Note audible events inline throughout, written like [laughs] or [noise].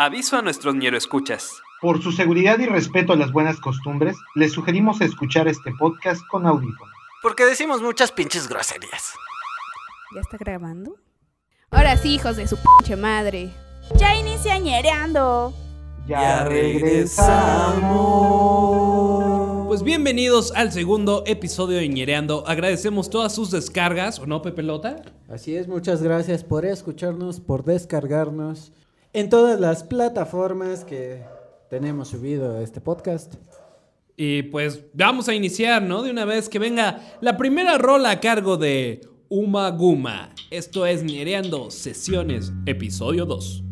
Aviso a nuestros escuchas. Por su seguridad y respeto a las buenas costumbres, les sugerimos escuchar este podcast con audífonos. Porque decimos muchas pinches groserías. ¿Ya está grabando? Ahora sí, hijos de su pinche madre. Ya inicia ñereando. Ya regresamos. Pues bienvenidos al segundo episodio de Ñereando. Agradecemos todas sus descargas, ¿o no, Pepe Lota? Así es, muchas gracias por escucharnos, por descargarnos en todas las plataformas que tenemos subido este podcast. Y pues vamos a iniciar, ¿no? De una vez que venga la primera rola a cargo de Uma Guma. Esto es Ñereando Sesiones, episodio 2.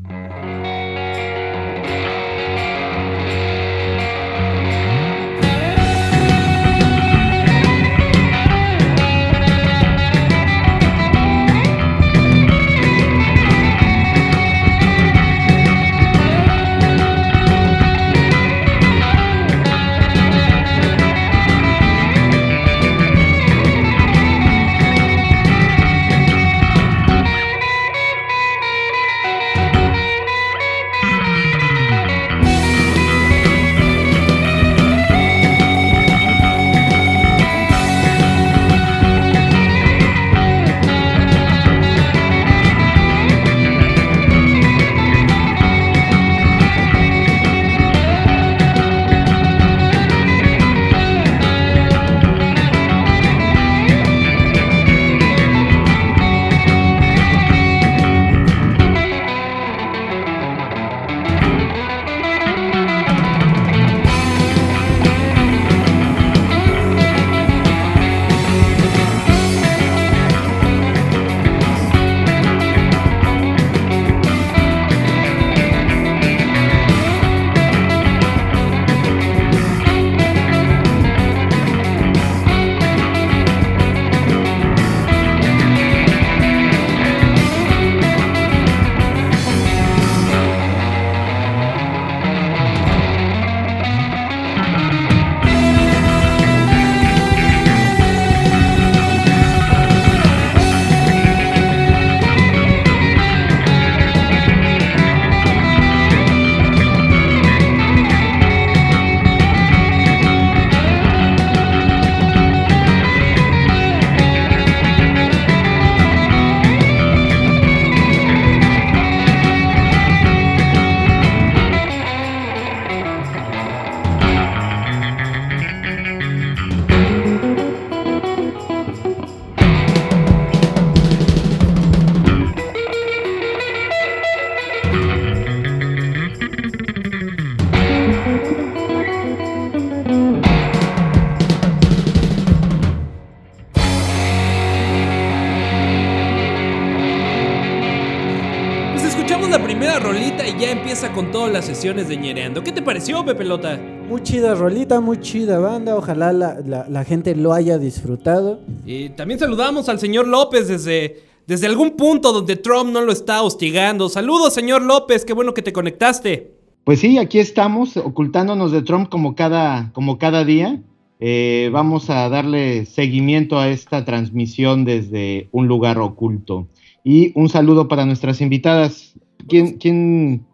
Con todas las sesiones de Ñereando. ¿Qué te pareció, Pepe Lota? Muy chida rolita, muy chida banda, ojalá la, la- la gente lo haya disfrutado. Y también saludamos al señor López desde, desde algún punto donde Trump no lo está hostigando. Saludos, señor López, qué bueno que te conectaste. Pues sí, aquí estamos, ocultándonos de Trump como cada, como cada día. Eh, vamos a darle seguimiento a esta transmisión desde un lugar oculto. Y un saludo para nuestras invitadas. ¿Quién, quién,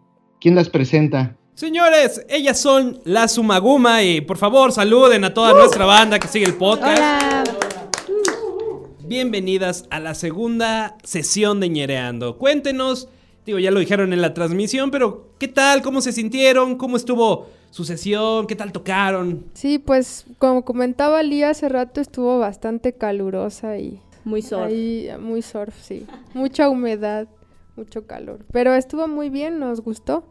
quién las presenta? Señores, ellas son la Sumaguma y por favor saluden a toda nuestra banda que sigue el podcast. Hola. Bienvenidas a la segunda sesión de Ñereando. Cuéntenos, digo, ya lo dijeron en la transmisión, pero ¿qué tal? ¿Cómo se sintieron? ¿Cómo estuvo su sesión? ¿Qué tal tocaron? Sí, pues como comentaba Lía hace rato estuvo bastante calurosa y Muy surf. ahí muy surf, sí. Mucha humedad, mucho calor. Pero estuvo muy bien, nos gustó.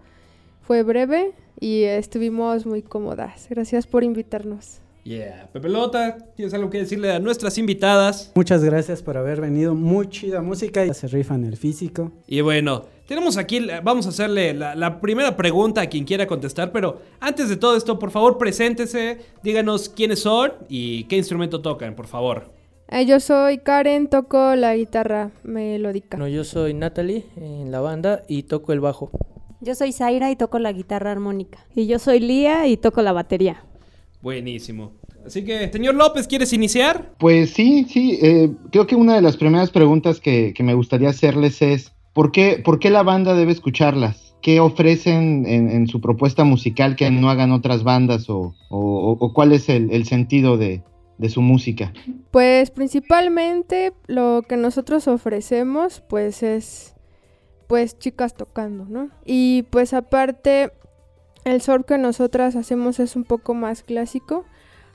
Fue breve y estuvimos muy cómodas. Gracias por invitarnos. Yeah. Pepe Lota, ¿tienes algo que decirle a nuestras invitadas? Muchas gracias por haber venido, muy chida música y se rifan el físico. Y bueno, tenemos aquí, vamos a hacerle la, la primera pregunta a quien quiera contestar, pero antes de todo esto, por favor, preséntese, díganos quiénes son y qué instrumento tocan, por favor. Eh, yo soy Karen, toco la guitarra melódica. Bueno, yo soy Natalie en la banda y toco el bajo. Yo soy Zaira y toco la guitarra armónica. Y yo soy Lía y toco la batería. Buenísimo. Así que, señor López, ¿quieres iniciar? Pues sí, sí. eh, creo que una de las primeras preguntas que, que me gustaría hacerles es, ¿por qué, ¿por qué la banda debe escucharlas? qué ofrecen en, en su propuesta musical que no hagan otras bandas o, o- o cuál es el, el sentido de, de su música? Pues principalmente lo que nosotros ofrecemos pues es pues chicas tocando, ¿no? Y pues aparte el surf que nosotras hacemos es un poco más clásico.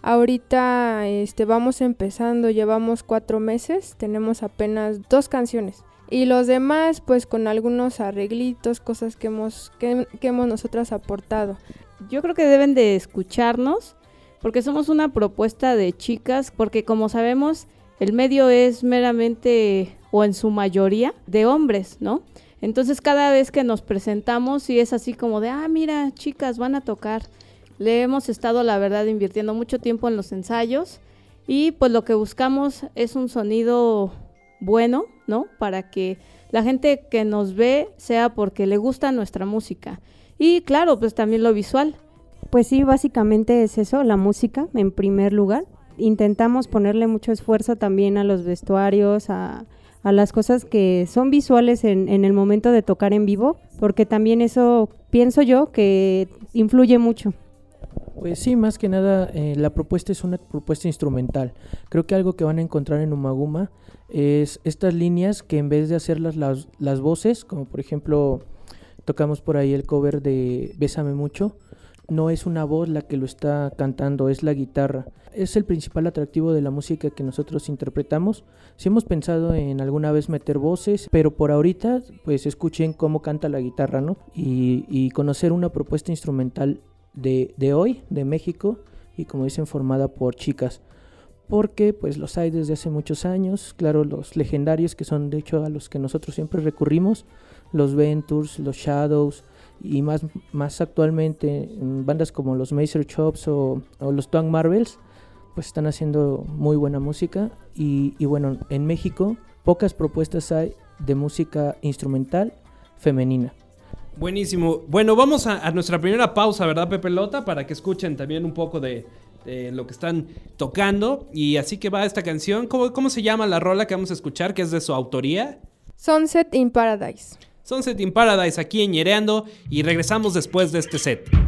Ahorita este, vamos empezando, llevamos cuatro meses, tenemos apenas dos canciones. Y los demás pues con algunos arreglitos, cosas que hemos, que, que hemos nosotras aportado. Yo creo que deben de escucharnos porque somos una propuesta de chicas, porque como sabemos, el medio es meramente o en su mayoría de hombres, ¿no? Entonces cada vez que nos presentamos sí es así como de, ah, mira, chicas, van a tocar. Le hemos estado, la verdad, invirtiendo mucho tiempo en los ensayos y pues lo que buscamos es un sonido bueno, ¿no? Para que la gente que nos ve sea porque le gusta nuestra música. Y claro, pues también lo visual. Pues sí, básicamente es eso, la música en primer lugar. Intentamos ponerle mucho esfuerzo también a los vestuarios, a, a las cosas que son visuales en, en el momento de tocar en vivo, porque también eso pienso yo que influye mucho. Pues sí, más que nada eh, la propuesta es una propuesta instrumental. Creo que algo que van a encontrar en Umaguma es estas líneas que en vez de hacer las, las, las voces, como por ejemplo tocamos por ahí el cover de Bésame mucho, no es una voz la que lo está cantando, es la guitarra. Es el principal atractivo de la música que nosotros interpretamos. Si hemos pensado en alguna vez meter voces, pero por ahorita pues escuchen cómo canta la guitarra, ¿no? Y, conocer una propuesta instrumental de, de hoy, de México, y como dicen, formada por chicas. Porque pues los hay desde hace muchos años, claro, los legendarios que son de hecho a los que nosotros siempre recurrimos, los Ventures, los Shadows, y más, más actualmente en bandas como los Mazer Chops o, o los Twang Marvels, pues están haciendo muy buena música. Y, y bueno, en México pocas propuestas hay de música instrumental femenina. Buenísimo. Bueno, vamos a, a nuestra primera pausa, ¿verdad, Pepe Lota? Para que escuchen también un poco de, de lo que están tocando. Y así que va esta canción. ¿Cómo, ¿Cómo se llama la rola que vamos a escuchar? Que es de su autoría. Sunset in Paradise. Sunset in Paradise aquí en Ñereando. Y regresamos después de este set.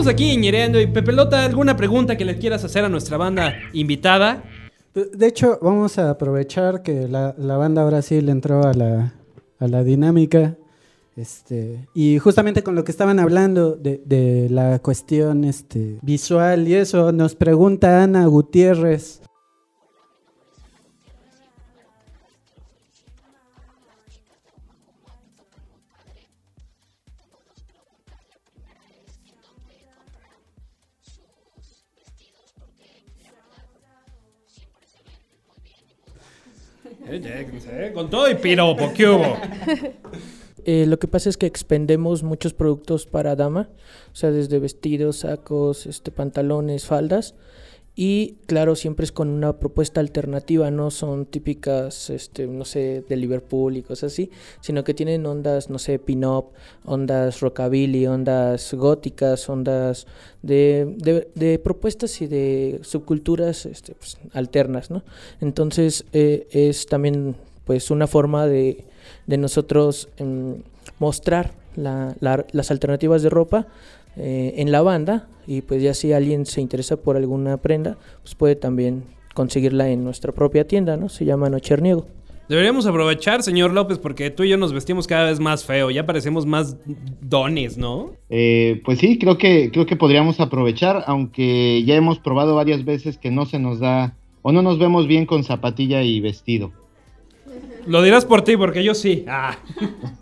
Estamos aquí Ñereando. Y Pepe Lota, ¿alguna pregunta que le quieras hacer a nuestra banda invitada? De hecho, vamos a aprovechar que la, la banda le entró a la, a la dinámica. Este, y justamente con lo que estaban hablando de, de la cuestión este, visual y eso, nos pregunta Ana Gutiérrez. Eh, Con todo y piropo, ¿qué hubo? [laughs] Eh, lo que pasa es que expendemos muchos productos para dama, o sea, desde vestidos, sacos, este, pantalones, faldas. Y claro, siempre es con una propuesta alternativa, no son típicas, este, no sé, de Liverpool y cosas así, sino que tienen ondas, no sé, pin-up, ondas rockabilly, ondas góticas, ondas de, de- propuestas y de subculturas este, pues, alternas, ¿no? Entonces eh, es también pues una forma de, de nosotros em, mostrar la- la- las alternativas de ropa eh, en la banda y pues ya si alguien se interesa por alguna prenda, pues puede también conseguirla en nuestra propia tienda, ¿no? Se llama Nocherniego. Deberíamos aprovechar, señor López, porque tú y yo nos vestimos cada vez más feo. Ya parecemos más dones, ¿no? Eh, pues sí, creo que, creo que podríamos aprovechar, aunque ya hemos probado varias veces que no se nos da, o no nos vemos bien con zapatilla y vestido. Lo dirás por ti, porque yo sí. Ah. [laughs]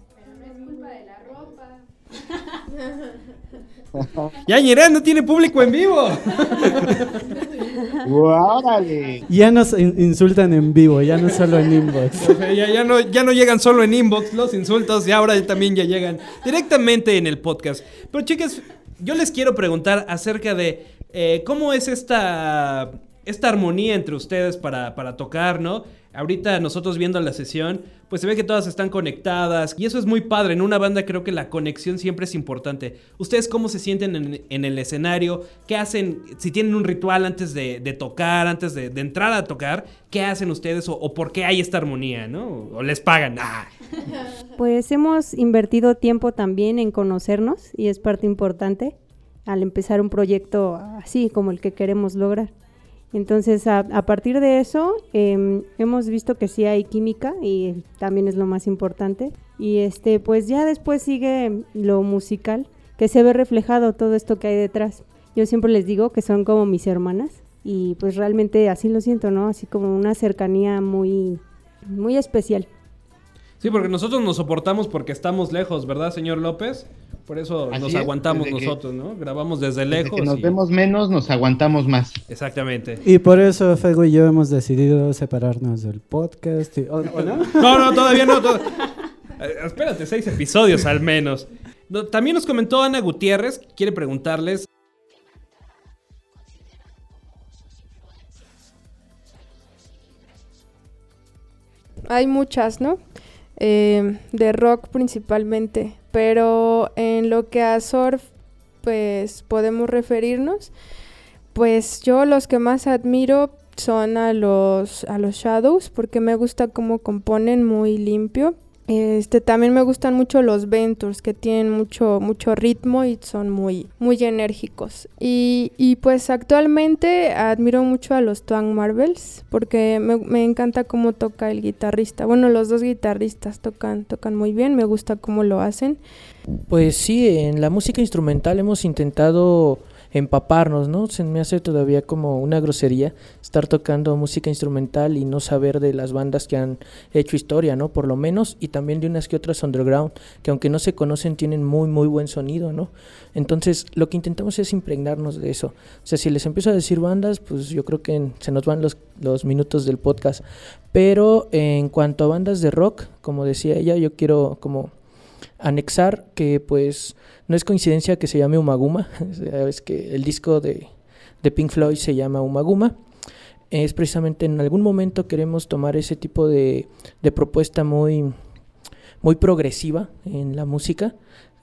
Ya Ñerán no tiene público en vivo. ¡Órale! Ya nos in- insultan en vivo, ya no solo en inbox. [laughs] O sea, ya, ya no, ya no llegan solo en inbox los insultos y ahora también ya llegan directamente en el podcast. Pero chicas, yo les quiero preguntar acerca de eh, cómo es esta, esta armonía entre ustedes para, para tocar, ¿no? Ahorita nosotros viendo la sesión, pues se ve que todas están conectadas y eso es muy padre. En una banda creo que la conexión siempre es importante. ¿Ustedes cómo se sienten en, el escenario? ¿Qué hacen? Si tienen un ritual antes de, tocar, antes de, entrar a tocar, ¿qué hacen ustedes o, o por qué hay esta armonía, ¿no? ¿O les pagan? Ah. Pues hemos invertido tiempo también en conocernos y es parte importante al empezar un proyecto así como el que queremos lograr. Entonces, a, partir de eso, em, hemos visto que sí hay química y también es lo más importante. Y este, pues ya después sigue lo musical, que se ve reflejado todo esto que hay detrás. Yo siempre les digo que son como mis hermanas y pues realmente así lo siento, ¿no? Así como una cercanía muy, muy especial. Sí, porque nosotros nos soportamos porque estamos lejos, ¿verdad, señor López? Por eso Así nos es, aguantamos desde que- nosotros, ¿no? Grabamos desde Desde lejos. que nos y- vemos menos, nos aguantamos más. Exactamente. Y por eso Fego y yo hemos decidido separarnos del podcast. y- ¿o- o no? [laughs] No, no, todavía no. to- Eh, espérate, seis episodios al menos. No, también nos comentó Ana Gutiérrez, quiere preguntarles. Hay muchas, ¿no? Eh, de rock principalmente, pero en lo que a surf, pues podemos referirnos, pues yo los que más admiro son a los, a los Shadows, porque me gusta cómo componen muy limpio. Este, también me gustan mucho los Ventures, que tienen mucho, mucho ritmo y son muy, muy enérgicos. Y, y pues actualmente admiro mucho a los Twang Marvels, porque me, me encanta cómo toca el guitarrista. Bueno, los dos guitarristas tocan, tocan muy bien, me gusta cómo lo hacen. Pues sí, en la música instrumental hemos intentado empaparnos, ¿no? Se me hace todavía como una grosería estar tocando música instrumental y no saber de las bandas que han hecho historia, ¿no? Por lo menos, y también de unas que otras underground, que aunque no se conocen tienen muy, muy buen sonido, ¿no? Entonces, lo que intentamos es impregnarnos de eso. O sea, si les empiezo a decir bandas, pues yo creo que se nos van los, los minutos del podcast. Pero en cuanto a bandas de rock, como decía ella, yo quiero como anexar que pues no es coincidencia que se llame Umaguma, [laughs] es que el disco de, de Pink Floyd se llama Umaguma, es precisamente en algún momento queremos tomar ese tipo de, de propuesta muy, muy progresiva en la música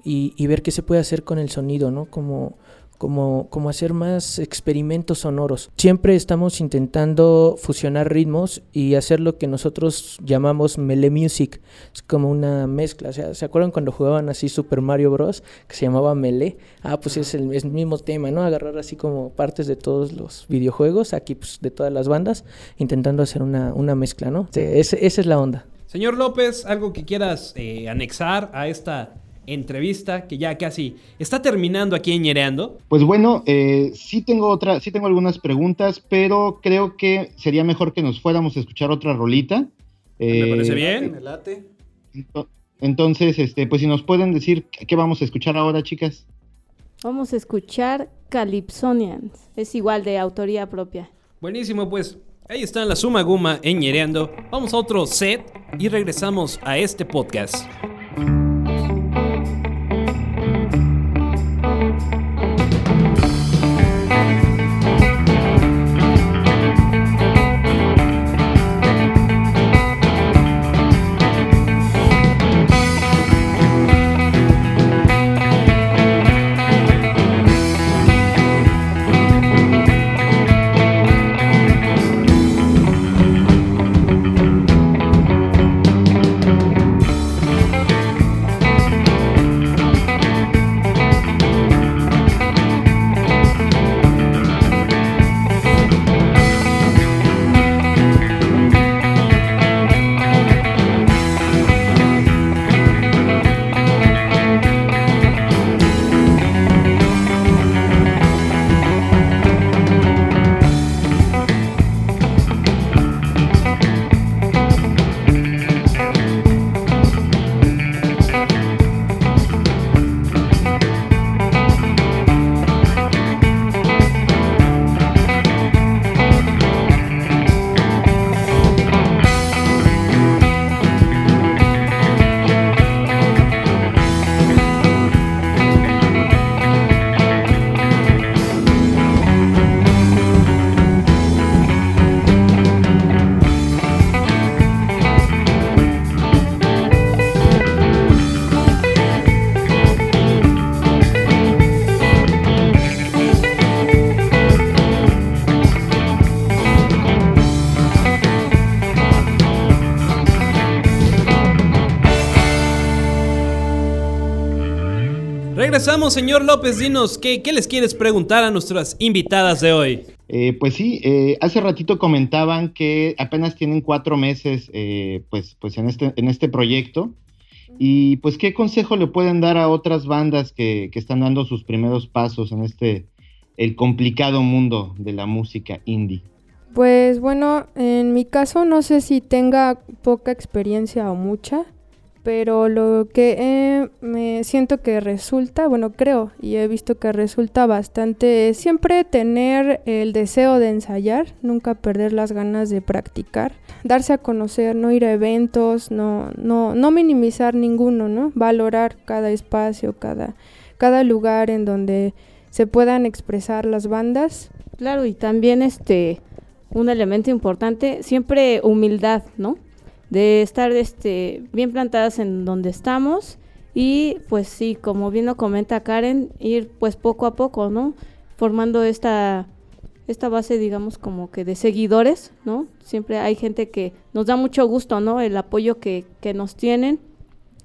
y, y ver qué se puede hacer con el sonido, ¿no? Como, como, como hacer más experimentos sonoros. Siempre estamos intentando fusionar ritmos y hacer lo que nosotros llamamos melee music. Es como una mezcla. O sea, ¿se acuerdan cuando jugaban así Super Mario Bros? Que se llamaba melee. Ah, pues es el, es el mismo tema, ¿no? Agarrar así como partes de todos los videojuegos, aquí pues de todas las bandas, intentando hacer una, una mezcla, ¿no? Sí, ese- esa es la onda. Señor López, algo que quieras eh, anexar a esta entrevista que ya casi está terminando aquí en Ñereando. Pues bueno, eh, sí tengo otra, sí tengo algunas preguntas, pero creo que sería mejor que nos fuéramos a escuchar otra rolita. Me Eh, parece bien. ento- Entonces, este, pues si nos pueden decir qué vamos a escuchar ahora, chicas. Vamos a escuchar Calypsonians. Es igual de autoría propia. Buenísimo, pues Ahí está la Suma Guma Ñereando. Vamos a otro set y regresamos a este podcast. Señor López, dinos, ¿qué, qué les quieres preguntar a nuestras invitadas de hoy? Eh, pues sí, eh, hace ratito comentaban que apenas tienen cuatro meses eh, pues, pues en, este, en este proyecto. Y pues, ¿qué consejo le pueden dar a otras bandas que, que están dando sus primeros pasos en este, el complicado mundo de la música indie? Pues bueno, en mi caso no sé si tenga poca experiencia o mucha, pero lo que eh, me siento que resulta, bueno, creo y he visto que resulta bastante siempre tener el deseo de ensayar, nunca perder las ganas de practicar, darse a conocer, no ir a eventos, no no no minimizar ninguno, ¿no? Valorar cada espacio, cada cada lugar en donde se puedan expresar las bandas. Claro, y también este un elemento importante, siempre humildad, ¿no? De estar este, bien plantadas en donde estamos y pues sí, como bien lo comenta Karen, ir pues poco a poco, ¿no? Formando esta, esta base, digamos, como que de seguidores, ¿no? Siempre hay gente que nos da mucho gusto, ¿no? El apoyo que, que nos tienen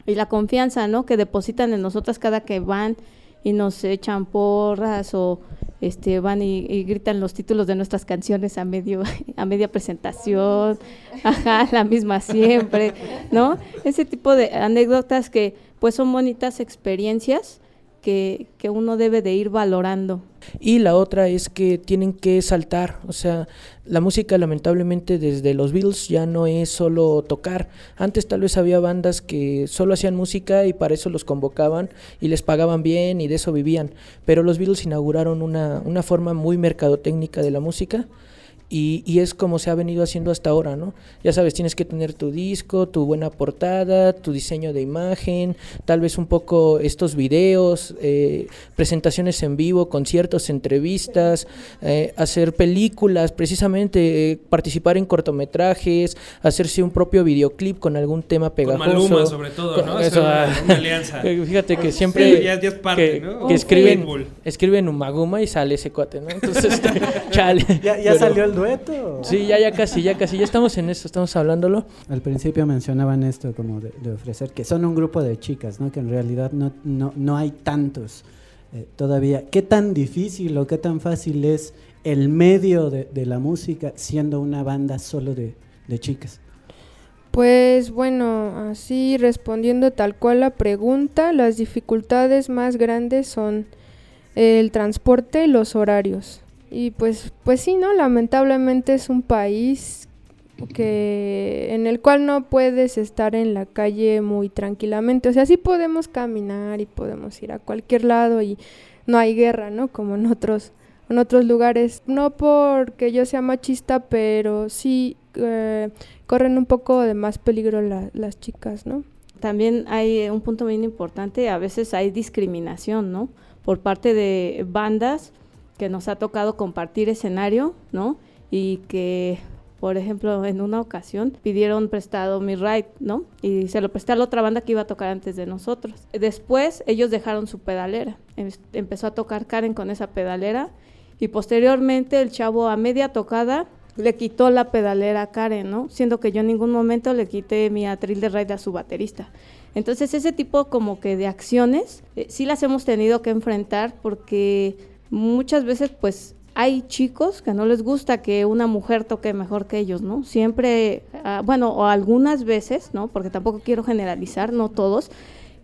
y la confianza, ¿no? Que depositan en nosotras cada que van y nos echan porras o este van y, gritan los títulos de nuestras canciones a medio [laughs] a media presentación. Ajá [laughs] la misma siempre no ese tipo de anécdotas que pues son bonitas experiencias que, que, uno debe de ir valorando. Y la otra es que tienen que saltar, o sea, la música lamentablemente desde los Beatles ya no es solo tocar. Antes tal vez había bandas que solo hacían música y para eso los convocaban y les pagaban bien y de eso vivían. Pero los Beatles inauguraron una, una forma muy mercadotécnica de la música y, y, es como se ha venido haciendo hasta ahora, ¿no? Ya sabes, tienes que tener tu disco, tu buena portada, tu diseño de imagen, tal vez un poco estos videos, eh, presentaciones en vivo, conciertos, entrevistas, eh, hacer películas, precisamente eh, participar en cortometrajes, hacerse un propio videoclip con algún tema pegajoso. Con Maluma, sobre todo, ¿no? Eso, una, una, alianza. [laughs] Fíjate que siempre sí, ya, ya es parte, que, ¿no? que escriben, escriben Umaguma y sale ese cuate, ¿no? Entonces, [laughs] [laughs] chale. Ya, ya Pero- salió el dueto. Sí, ya, ya casi, ya casi, ya estamos en eso, estamos hablándolo. Al principio mencionaban esto como de, de ofrecer que son un grupo de chicas, ¿no? Que en realidad no, no, no hay tantos eh, todavía. ¿Qué tan difícil o qué tan fácil es el medio de, de la música siendo una banda solo de, de chicas? Pues bueno, así respondiendo tal cual la pregunta, las dificultades más grandes son el transporte y los horarios. Y pues, pues sí, ¿no? Lamentablemente es un país que en el cual no puedes estar en la calle muy tranquilamente. O sea, sí podemos caminar y podemos ir a cualquier lado y no hay guerra, ¿no? Como en otros en otros lugares. No porque yo sea machista, pero sí eh, corren un poco de más peligro la- las chicas, ¿no? También hay un punto bien importante, a veces hay discriminación, ¿no? Por parte de bandas que nos ha tocado compartir escenario, ¿no? Y que, por ejemplo, en una ocasión pidieron prestado mi ride, ¿no? Y se lo presté a la otra banda que iba a tocar antes de nosotros. Después ellos dejaron su pedalera. Em- Empezó a tocar Karen con esa pedalera y posteriormente el chavo a media tocada le quitó la pedalera a Karen, ¿no? Siendo que yo en ningún momento le quité mi atril de raid a su baterista. Entonces ese tipo como que de acciones eh, sí las hemos tenido que enfrentar porque muchas veces pues hay chicos que no les gusta que una mujer toque mejor que ellos, ¿no? Siempre, ah, bueno, o algunas veces, ¿no? Porque tampoco quiero generalizar, no todos,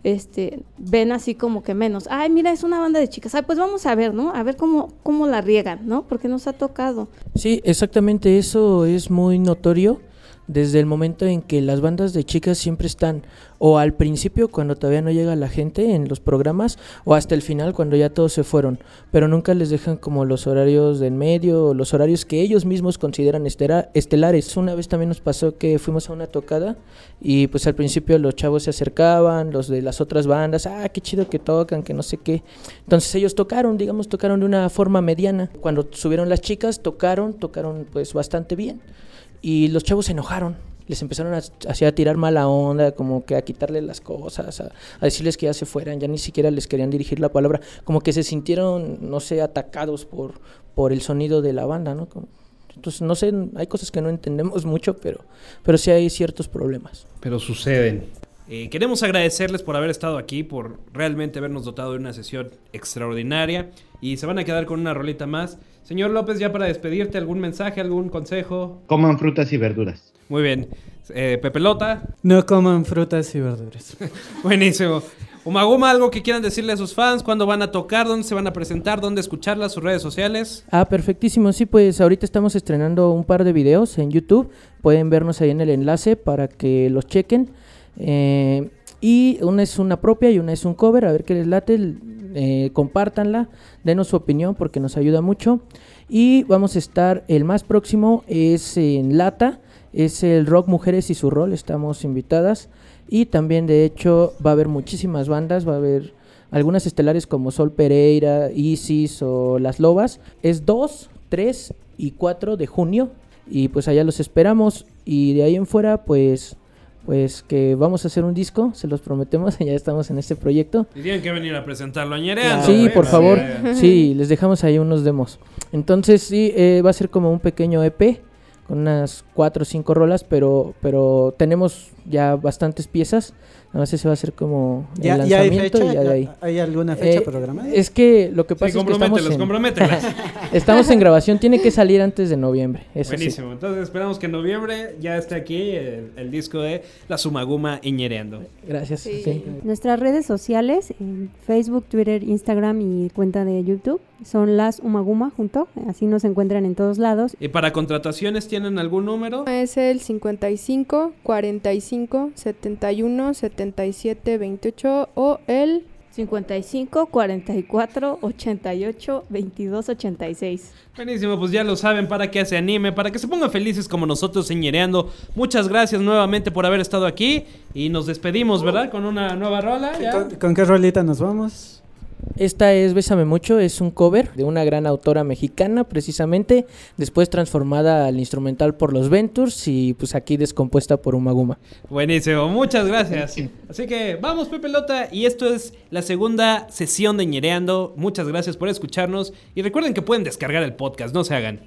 este, ven así como que menos. Ay, mira, es una banda de chicas. Ay, pues vamos a ver, ¿no? A ver cómo, cómo la riegan, ¿no? Porque nos ha tocado. Sí, exactamente eso es muy notorio desde el momento en que las bandas de chicas siempre están o al principio cuando todavía no llega la gente en los programas o hasta el final cuando ya todos se fueron, pero nunca les dejan como los horarios del medio o los horarios que ellos mismos consideran estelares. Una vez también nos pasó que fuimos a una tocada y pues al principio los chavos se acercaban, los de las otras bandas, ah, qué chido que tocan, que no sé qué. Entonces ellos tocaron, digamos, tocaron de una forma mediana. Cuando subieron las chicas, tocaron, tocaron pues bastante bien. Y los chavos se enojaron. Les empezaron a, así a tirar mala onda, como que a quitarle las cosas, a, a decirles que ya se fueran, ya ni siquiera les querían dirigir la palabra, como que se sintieron, no sé, atacados por, por el sonido de la banda, ¿no? Como- entonces, no sé, hay cosas que no entendemos [laughs] mucho, pero, pero sí hay ciertos problemas. Pero suceden. Eh, queremos agradecerles por haber estado aquí, por realmente habernos dotado de una sesión extraordinaria. Y se van a quedar con una rolita más. Señor López, ya para despedirte, ¿algún mensaje, algún consejo? Coman frutas y verduras. Muy bien. Eh, Pepelota, No coman frutas y verduras. [laughs] buenísimo. Umaguma, ¿algo que quieran decirle a sus fans? ¿Cuándo van a tocar? ¿Dónde se van a presentar? ¿Dónde escucharlas? ¿Sus redes sociales? Ah, perfectísimo. Sí, pues ahorita estamos estrenando un par de videos en YouTube. Pueden vernos ahí en el enlace para que los chequen. Eh, y una es una propia y una es un cover. A ver qué les late. Eh, compártanla. Denos su opinión porque nos ayuda mucho. Y vamos a estar, el más próximo es en Lata. Es el Rock Mujeres y su rol. Estamos invitadas. Y también, de hecho, va a haber muchísimas bandas. Va a haber algunas estelares como Sol Pereira, Isis o Las Lobas. Es 2, 3 y 4 de junio. Y pues allá los esperamos. Y de ahí en fuera, pues, pues que vamos a hacer un disco, se los prometemos. [laughs] Ya estamos en este proyecto. Y tienen que venir a presentarlo a Ñereando, Sí, por favor. Sí, les dejamos ahí unos demos. Entonces, sí, eh, va a ser como un pequeño EP con unas cuatro o cinco rolas, pero, pero tenemos ya bastantes piezas. Nada más ese va a ser como el ¿Ya, ya hay lanzamiento fecha? y ya de ahí. ¿Ya- ¿Hay alguna fecha Eh, programada? Es que lo que Sí, pasa es que estamos en, [laughs] estamos en grabación, tiene que salir antes de noviembre. Eso sí. Buenísimo. Entonces esperamos que en noviembre ya esté aquí el, el disco de La Sumaguma Iñereando. Gracias. Sí. sí. Nuestras redes sociales, en Facebook, Twitter, Instagram y cuenta de YouTube, son las Umaguma junto. Así nos encuentran en todos lados. ¿Y para contrataciones tienen algún número? Es el 55 45 71 77 28 o el 55 44 88 22 86. Buenísimo, pues ya lo saben, para que se anime, para que se pongan felices como nosotros señoreando. Muchas gracias nuevamente por haber estado aquí y nos despedimos, ¿verdad? Con una nueva rola. ¿ya? ¿Con, con qué rolita nos vamos? Esta es Bésame Mucho, es un cover de una gran autora mexicana precisamente, después transformada al instrumental por los Ventures y pues aquí descompuesta por Umaguma. Buenísimo, muchas gracias. Así que vamos, Pepe Lota, y esto es la segunda sesión de Ñereando. Muchas gracias por escucharnos y recuerden que pueden descargar el podcast, no se hagan.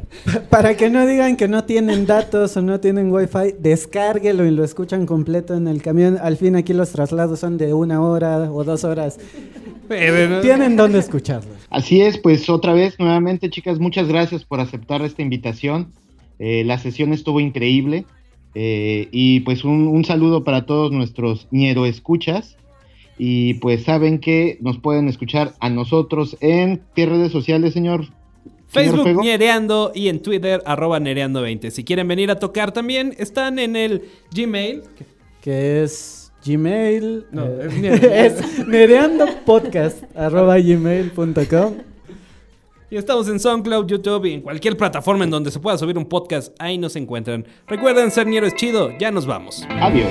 Para que no digan que no tienen datos o no tienen wifi, descárguelo y lo escuchan completo en el camión. Al fin aquí los traslados son de una hora o dos horas. Tienen dónde escucharlo. Así es, pues otra vez, nuevamente, chicas, muchas gracias por aceptar esta invitación. Eh, la sesión estuvo increíble. eh, y pues un, un saludo para todos nuestros ñero escuchas. Y pues saben que nos pueden escuchar a nosotros en qué redes sociales, señor. señor Facebook Fuego? Ñereando y en Twitter arroba Nereando20. Si quieren venir a tocar también, están en el Gmail. Que es Gmail. No, eh, es Nere- [laughs] es nereandopodcast arroba gmail.com. Y estamos en SoundCloud, YouTube y en cualquier plataforma en donde se pueda subir un podcast. Ahí nos encuentran. Recuerden, ser ñero es chido. Ya nos vamos. Adiós.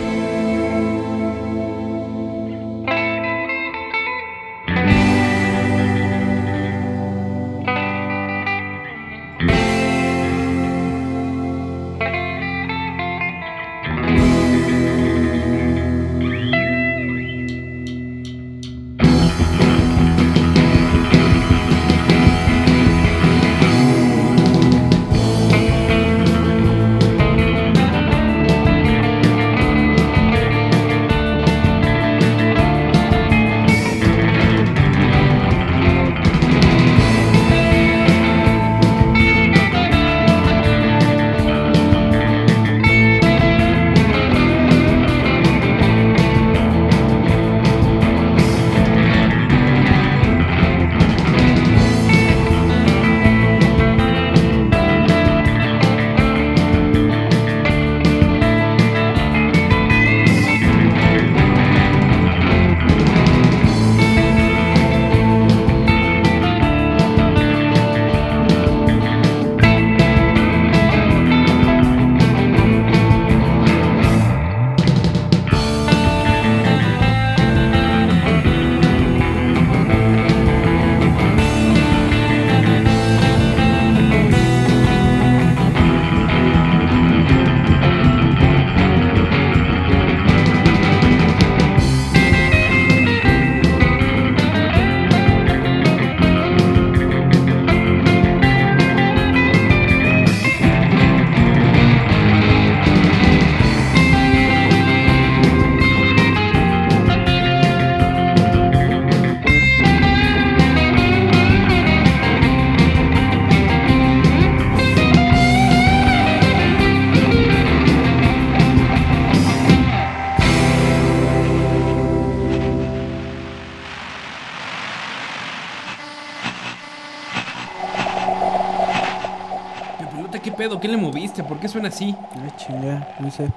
¿Por qué suena así? Ah, no sé.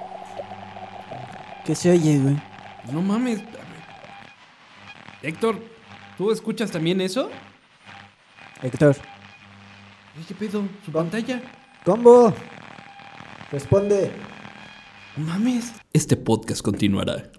¿Qué se oye, güey? No mames. Héctor, ¿tú escuchas también eso? Héctor. ¿Qué pedo? ¿Su pantalla? ¿Combo? Responde. No mames. Este podcast continuará.